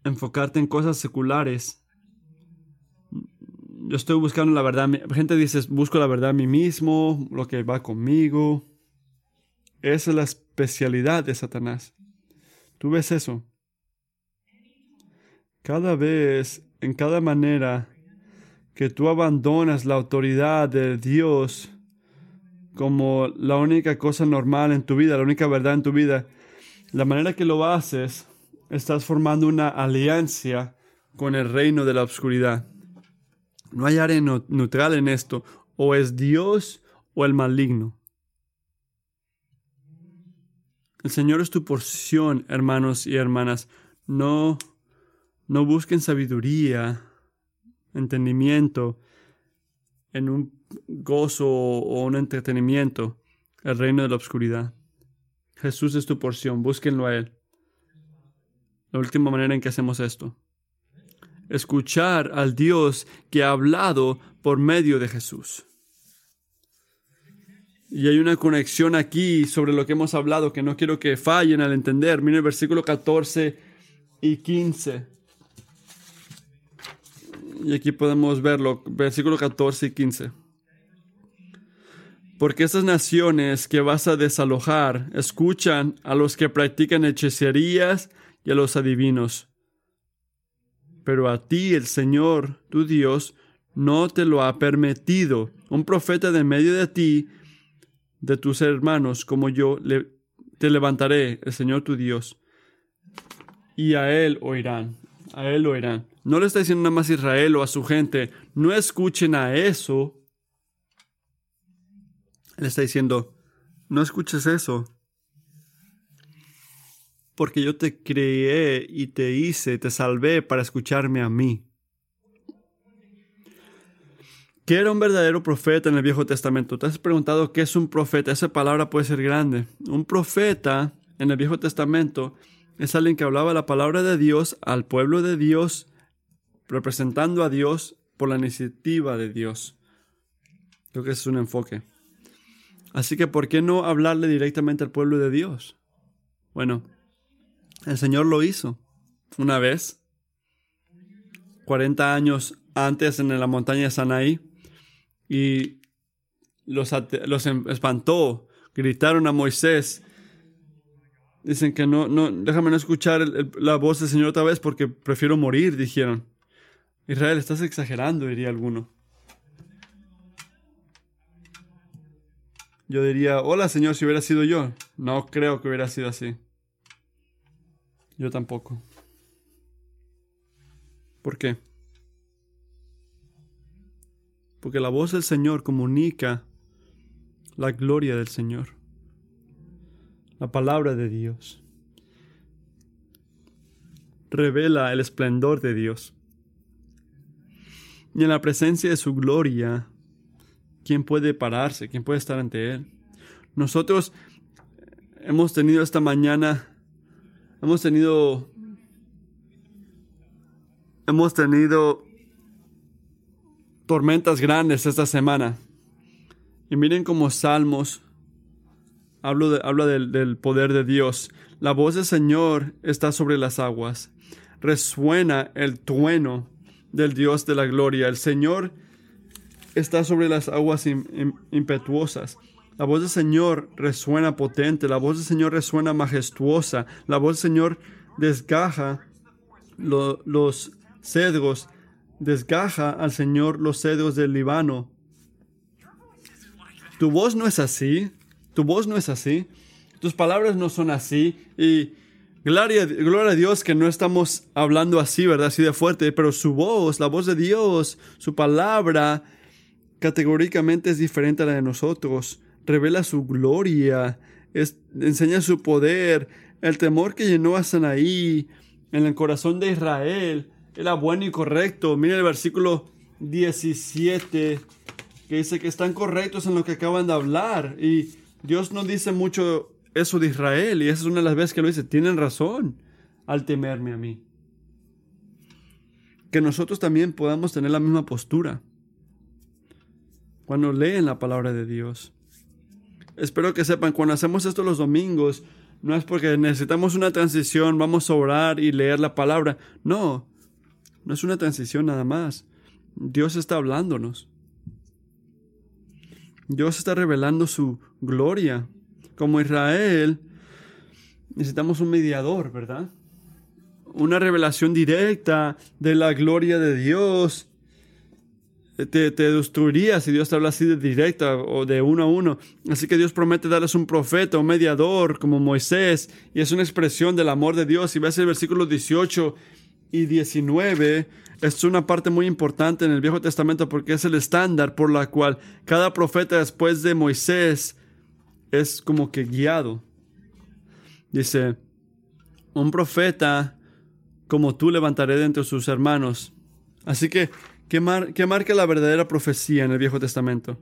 enfocarte en cosas seculares. Yo estoy buscando la verdad. Gente dice, busco la verdad a mí mismo, lo que va conmigo. Esa es la especialidad de Satanás. ¿Tú ves eso? Cada vez, en cada manera que tú abandonas la autoridad de Dios como la única cosa normal en tu vida, la única verdad en tu vida, la manera que lo haces, estás formando una alianza con el reino de la oscuridad. No hay área neutral en esto. O es Dios o el maligno. El Señor es tu porción, hermanos y hermanas. No, no busquen sabiduría, entendimiento en un gozo o un entretenimiento, el reino de la oscuridad. Jesús es tu porción, búsquenlo a Él. La última manera en que hacemos esto. Escuchar al Dios que ha hablado por medio de Jesús. Y hay una conexión aquí sobre lo que hemos hablado que no quiero que fallen al entender. Miren el versículo 14 y 15. Y aquí podemos verlo, versículo 14 y 15. Porque estas naciones que vas a desalojar escuchan a los que practican hechicerías y a los adivinos. Pero a ti el Señor, tu Dios, no te lo ha permitido. Un profeta de medio de ti, de tus hermanos, como yo, te levantaré, el Señor tu Dios, y a él oirán. A él oirán. No le está diciendo nada más Israel o a su gente, no escuchen a eso él está diciendo, no escuches eso. Porque yo te creé y te hice, te salvé para escucharme a mí. ¿Qué era un verdadero profeta en el Viejo Testamento? ¿Te has preguntado qué es un profeta? Esa palabra puede ser grande. Un profeta en el Viejo Testamento es alguien que hablaba la palabra de Dios al pueblo de Dios, representando a Dios por la iniciativa de Dios. Creo que ese es un enfoque. Así que, ¿por qué no hablarle directamente al pueblo de Dios? Bueno, el Señor lo hizo una vez, 40 años antes en la montaña de Sanaí, y los, los em, espantó, gritaron a Moisés. Dicen que no, no, déjame no escuchar la voz del Señor otra vez porque prefiero morir, dijeron. Israel, estás exagerando, diría alguno. yo diría, hola Señor, si hubiera sido yo. No creo que hubiera sido así. Yo tampoco. ¿Por qué? Porque la voz del Señor comunica la gloria del Señor, la palabra de Dios. Revela el esplendor de Dios. Y en la presencia de su gloria ¿quién puede pararse? ¿Quién puede estar ante Él? Nosotros hemos tenido esta mañana, hemos tenido, hemos tenido tormentas grandes esta semana. Y miren como Salmos hablo habla del, del poder de Dios. La voz del Señor está sobre las aguas. Resuena el trueno del Dios de la gloria. El Señor está sobre las aguas impetuosas. La voz del Señor resuena potente, la voz del Señor resuena majestuosa, la voz del Señor desgaja los cedros, desgaja al Señor los cedros del Líbano. Tu voz no es así, tu voz no es así, tus palabras no son así y gloria, gloria a Dios que no estamos hablando así, ¿verdad? Así de fuerte, pero su voz, la voz de Dios, su palabra categóricamente es diferente a la de nosotros. Revela su gloria, enseña su poder. El temor que llenó a Sanaí en el corazón de Israel era bueno y correcto. Mira el versículo 17 que dice que están correctos en lo que acaban de hablar. Y Dios no dice mucho eso de Israel. Y esa es una de las veces que lo dice. Tienen razón al temerme a mí. Que nosotros también podamos tener la misma postura cuando leen la palabra de Dios. Espero que sepan, cuando hacemos esto los domingos, no es porque necesitamos una transición, vamos a orar y leer la palabra. No, no es una transición nada más. Dios está hablándonos. Dios está revelando su gloria. Como Israel, necesitamos un mediador, ¿verdad? Una revelación directa de la gloria de Dios. Te, te, destruiría si Dios te habla así de directa o de uno a uno. Así que Dios promete darles un profeta, un mediador como Moisés, y es una expresión del amor de Dios. Y ves el versículo 18 y 19, es una parte muy importante en el Viejo Testamento porque es el estándar por la cual cada profeta después de Moisés es como que guiado. Dice, un profeta como tú levantaré de entre sus hermanos. Así que, ¿qué, marca la verdadera profecía en el Viejo Testamento?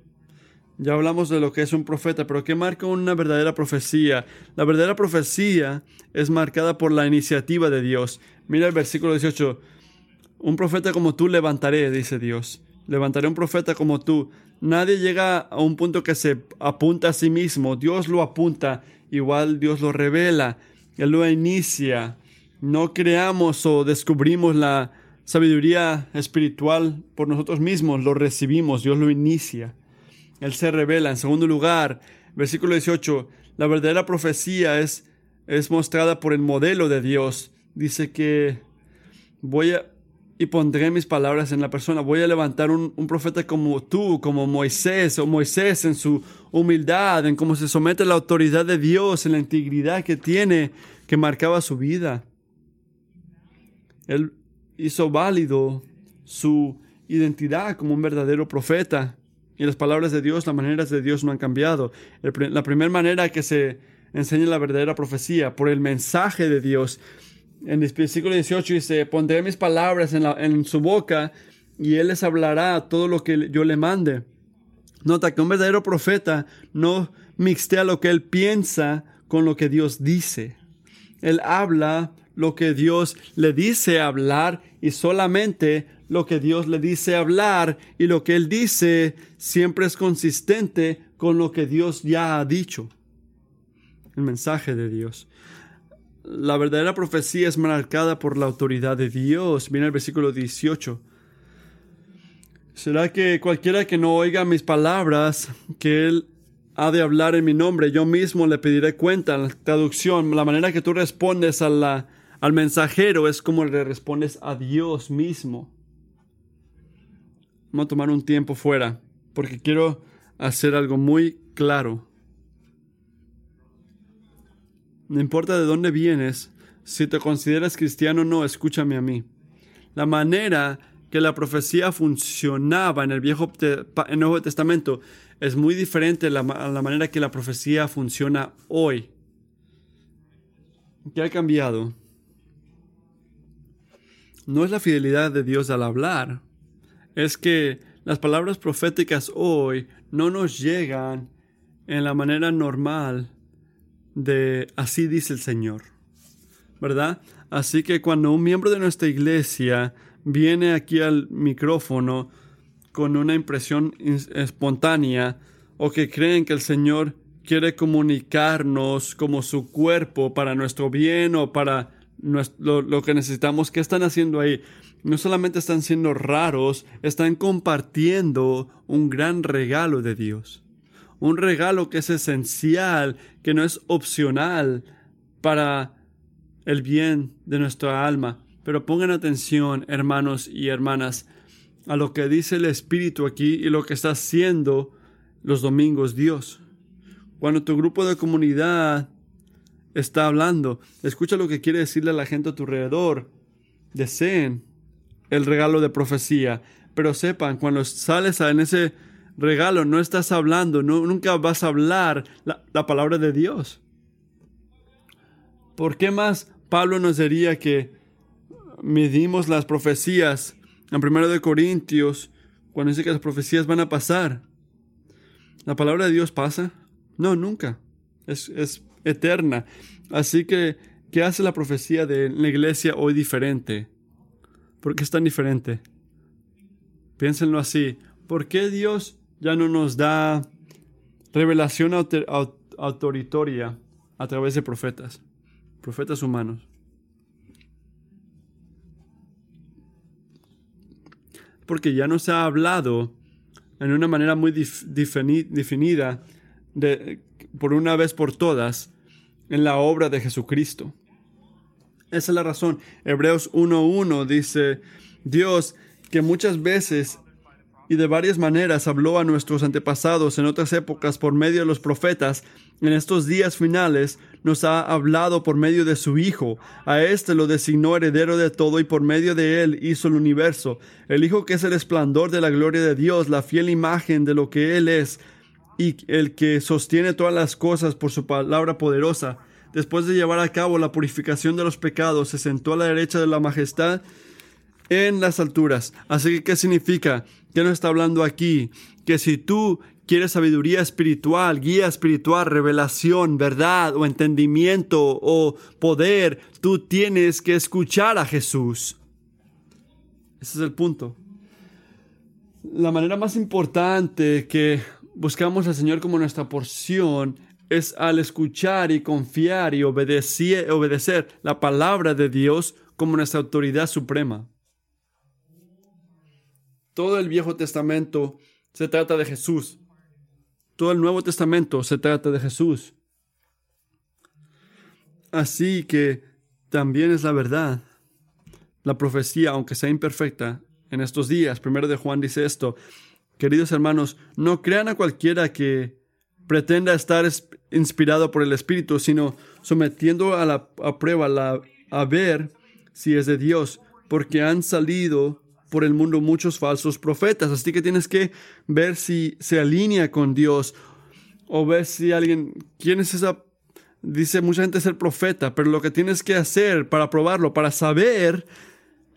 Ya hablamos de lo que es un profeta, pero ¿qué marca una verdadera profecía? La verdadera profecía es marcada por la iniciativa de Dios. Mira el versículo 18. Un profeta como tú levantaré, dice Dios. Levantaré un profeta como tú. Nadie llega a un punto que se apunta a sí mismo. Dios lo apunta. Igual Dios lo revela. Él lo inicia. No creamos o descubrimos la sabiduría espiritual por nosotros mismos. Lo recibimos. Dios lo inicia. Él se revela. En segundo lugar, versículo 18. La verdadera profecía es, es mostrada por el modelo de Dios. Dice que voy a y pondré mis palabras en la persona. Voy a levantar un, profeta como tú, como Moisés, o Moisés en su humildad, en cómo se somete a la autoridad de Dios, en la integridad que tiene, que marcaba su vida. Él hizo válido su identidad como un verdadero profeta. Y las palabras de Dios, las maneras de Dios no han cambiado. la primera manera que se enseña la verdadera profecía, por el mensaje de Dios en el versículo 18 dice, pondré mis palabras en, en su boca y él les hablará todo lo que yo le mande. Nota que un verdadero profeta no mixtea lo que él piensa con lo que Dios dice. Él habla lo que Dios le dice hablar y solamente lo que Dios le dice hablar y lo que él dice siempre es consistente con lo que Dios ya ha dicho. El mensaje de Dios la verdadera profecía es marcada por la autoridad de Dios. Viene el versículo 18. ¿Será que cualquiera que no oiga mis palabras, que él ha de hablar en mi nombre, yo mismo le pediré cuenta? La traducción, la manera que tú respondes a al mensajero es como le respondes a Dios mismo. Vamos a tomar un tiempo fuera, porque quiero hacer algo muy claro. No importa de dónde vienes, si te consideras cristiano o no, escúchame a mí. La manera que la profecía funcionaba en el Viejo en Nuevo Testamento es muy diferente a la, la manera que la profecía funciona hoy. ¿Qué ha cambiado? No es la fidelidad de Dios al hablar, es que las palabras proféticas hoy no nos llegan en la manera normal de así dice el Señor, ¿verdad? Así que cuando un miembro de nuestra iglesia viene aquí al micrófono con una impresión espontánea o que creen que el Señor quiere comunicarnos como su cuerpo para nuestro bien o para lo, lo, que necesitamos, ¿qué están haciendo ahí? No solamente están siendo raros, están compartiendo un gran regalo de Dios un regalo que es esencial, que no es opcional para el bien de nuestra alma. Pero pongan atención, hermanos y hermanas, a lo que dice el Espíritu aquí y lo que está haciendo los domingos Dios. Cuando tu grupo de comunidad está hablando, escucha lo que quiere decirle a la gente a tu alrededor. Deseen el regalo de profecía, pero sepan, cuando sales en ese regalo, no estás hablando, no, nunca vas a hablar la, la palabra de Dios. ¿Por qué más Pablo nos diría que medimos las profecías en 1 de Corintios cuando dice que las profecías van a pasar? ¿La palabra de Dios pasa? No, nunca. Es, es eterna. Así que, ¿qué hace la profecía de la iglesia hoy diferente? ¿Por qué es tan diferente? Piénsenlo así. ¿Por qué Dios ya no nos da revelación autoritaria a través de profetas, profetas humanos. Porque ya nos ha hablado en una manera muy definida, de, por una vez por todas, en la obra de Jesucristo. Esa es la razón. Hebreos 1.1 dice, Dios que muchas veces y de varias maneras habló a nuestros antepasados en otras épocas por medio de los profetas, en estos días finales nos ha hablado por medio de su Hijo. A éste lo designó heredero de todo y por medio de él hizo el universo. El Hijo que es el esplendor de la gloria de Dios, la fiel imagen de lo que Él es y el que sostiene todas las cosas por su palabra poderosa. Después de llevar a cabo la purificación de los pecados, se sentó a la derecha de la majestad en las alturas. Así que, ¿qué significa? ¿Qué nos está hablando aquí? Que si tú quieres sabiduría espiritual, guía espiritual, revelación, verdad o entendimiento o poder, tú tienes que escuchar a Jesús. Ese es el punto. La manera más importante que buscamos al Señor como nuestra porción es al escuchar y confiar y obedecer, obedecer la palabra de Dios como nuestra autoridad suprema. Todo el Viejo Testamento se trata de Jesús. Todo el Nuevo Testamento se trata de Jesús. Así que también es la verdad. La profecía, aunque sea imperfecta, en estos días, primero de Juan dice esto, queridos hermanos, no crean a cualquiera que pretenda estar inspirado por el Espíritu, sino sometiendo a la prueba la, a ver si es de Dios, porque han salido por el mundo muchos falsos profetas. Así que tienes que ver si se alinea con Dios o ver si alguien, ¿quién es esa? Dice mucha gente ser profeta, pero lo que tienes que hacer para probarlo, para saber,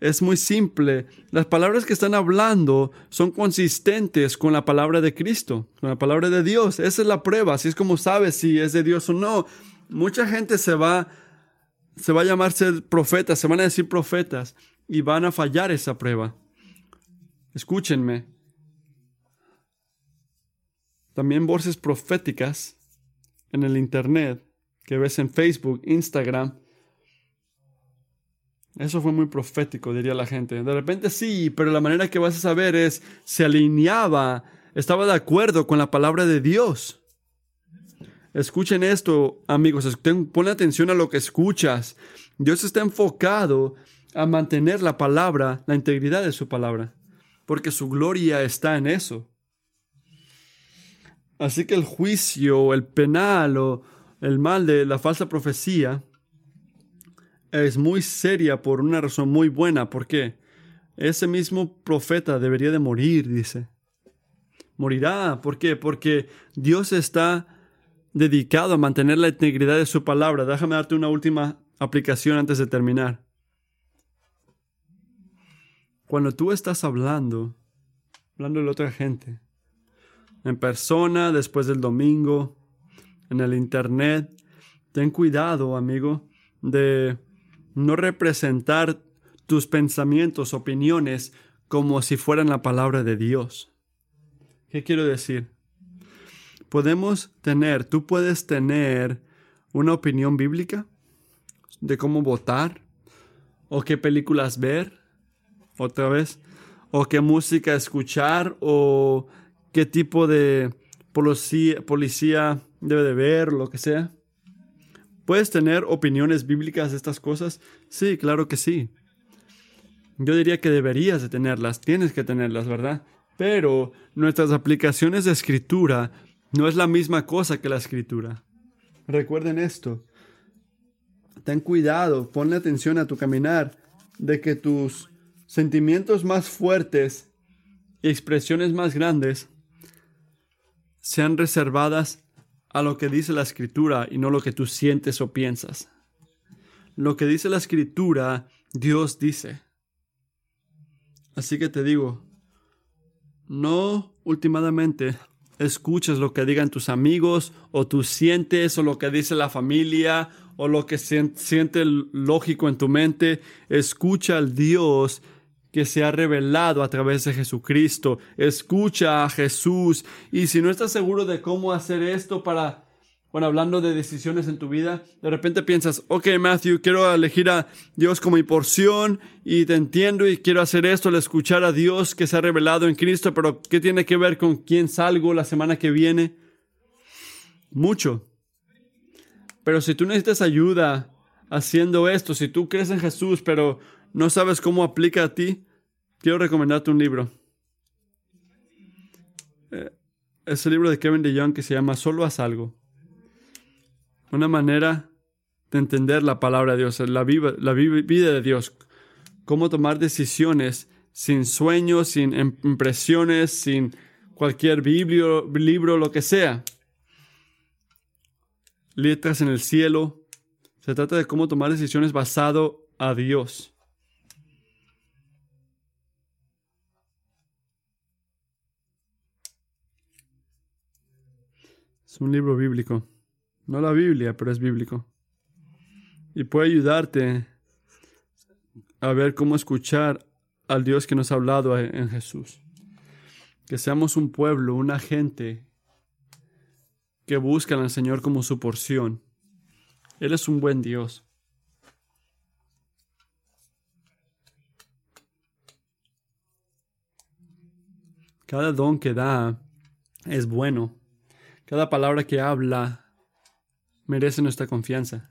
es muy simple. Las palabras que están hablando son consistentes con la palabra de Cristo, con la palabra de Dios. Esa es la prueba, así es como sabes si es de Dios o no. Mucha gente se va, se va a llamar ser profetas, se van a decir profetas y van a fallar esa prueba. Escúchenme. También voces proféticas en el Internet que ves en Facebook, Instagram. Eso fue muy profético, diría la gente. De repente sí, pero la manera que vas a saber es, se alineaba, estaba de acuerdo con la palabra de Dios. Escuchen esto, amigos, pon atención a lo que escuchas. Dios está enfocado a mantener la palabra, la integridad de su palabra porque su gloria está en eso. Así que el juicio, el penal o el mal de la falsa profecía es muy seria por una razón muy buena. ¿Por qué? Ese mismo profeta debería de morir, dice. Morirá. ¿Por qué? Porque Dios está dedicado a mantener la integridad de su palabra. Déjame darte una última aplicación antes de terminar. Cuando tú estás hablando, hablando de otra gente, en persona, después del domingo, en el internet, ten cuidado, amigo, de no representar tus pensamientos, opiniones, como si fueran la palabra de Dios. ¿Qué quiero decir? Podemos tener, tú puedes tener una opinión bíblica de cómo votar o qué películas ver otra vez, o qué música escuchar, o qué tipo de policía, debe de ver, lo que sea. ¿Puedes tener opiniones bíblicas de estas cosas? Sí, claro que sí. Yo diría que deberías de tenerlas, tienes que tenerlas, ¿verdad? Pero nuestras aplicaciones de escritura no es la misma cosa que la escritura. Recuerden esto. Ten cuidado, ponle atención a tu caminar, de que tus sentimientos más fuertes y expresiones más grandes sean reservadas a lo que dice la escritura y no lo que tú sientes o piensas. Lo que dice la escritura, Dios dice. Así que te digo, no últimamente escuches lo que digan tus amigos o tú sientes o lo que dice la familia o lo que siente lógico en tu mente. Escucha al Dios que se ha revelado a través de Jesucristo. Escucha a Jesús y si no estás seguro de cómo hacer esto para bueno, hablando de decisiones en tu vida, de repente piensas, ok, Matthew, quiero elegir a Dios como mi porción y te entiendo y quiero hacer esto, al escuchar a Dios que se ha revelado en Cristo, pero ¿qué tiene que ver con quién salgo la semana que viene? Mucho. Pero si tú necesitas ayuda haciendo esto, si tú crees en Jesús, pero no sabes cómo aplica a ti, quiero recomendarte un libro. Eh, es el libro de Kevin DeYoung que se llama Solo haz algo. Una manera de entender la palabra de Dios, la, la vida de Dios. Cómo tomar decisiones sin sueños, sin impresiones, sin cualquier biblio, libro, lo que sea. Letras en el cielo. Se trata de cómo tomar decisiones basado a Dios. Es un libro bíblico. No la Biblia, pero es bíblico. Y puede ayudarte a ver cómo escuchar al Dios que nos ha hablado en Jesús. Que seamos un pueblo, una gente que buscan al Señor como su porción. Él es un buen Dios. Cada don que da es bueno. Cada palabra que habla merece nuestra confianza.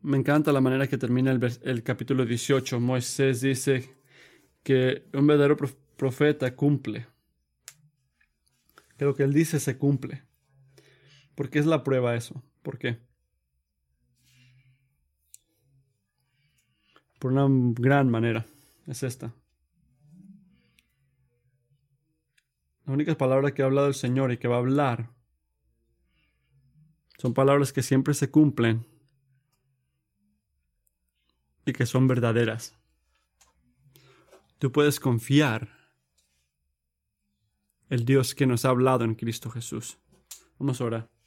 Me encanta la manera que termina el, capítulo 18. Moisés dice que un verdadero profeta cumple. Que lo que él dice se cumple. ¿Por qué es la prueba eso? ¿Por qué? Por una gran manera. Es esta. La única palabra que ha hablado el Señor y que va a hablar son palabras que siempre se cumplen y que son verdaderas. Tú puedes confiar el Dios que nos ha hablado en Cristo Jesús. Vamos a orar.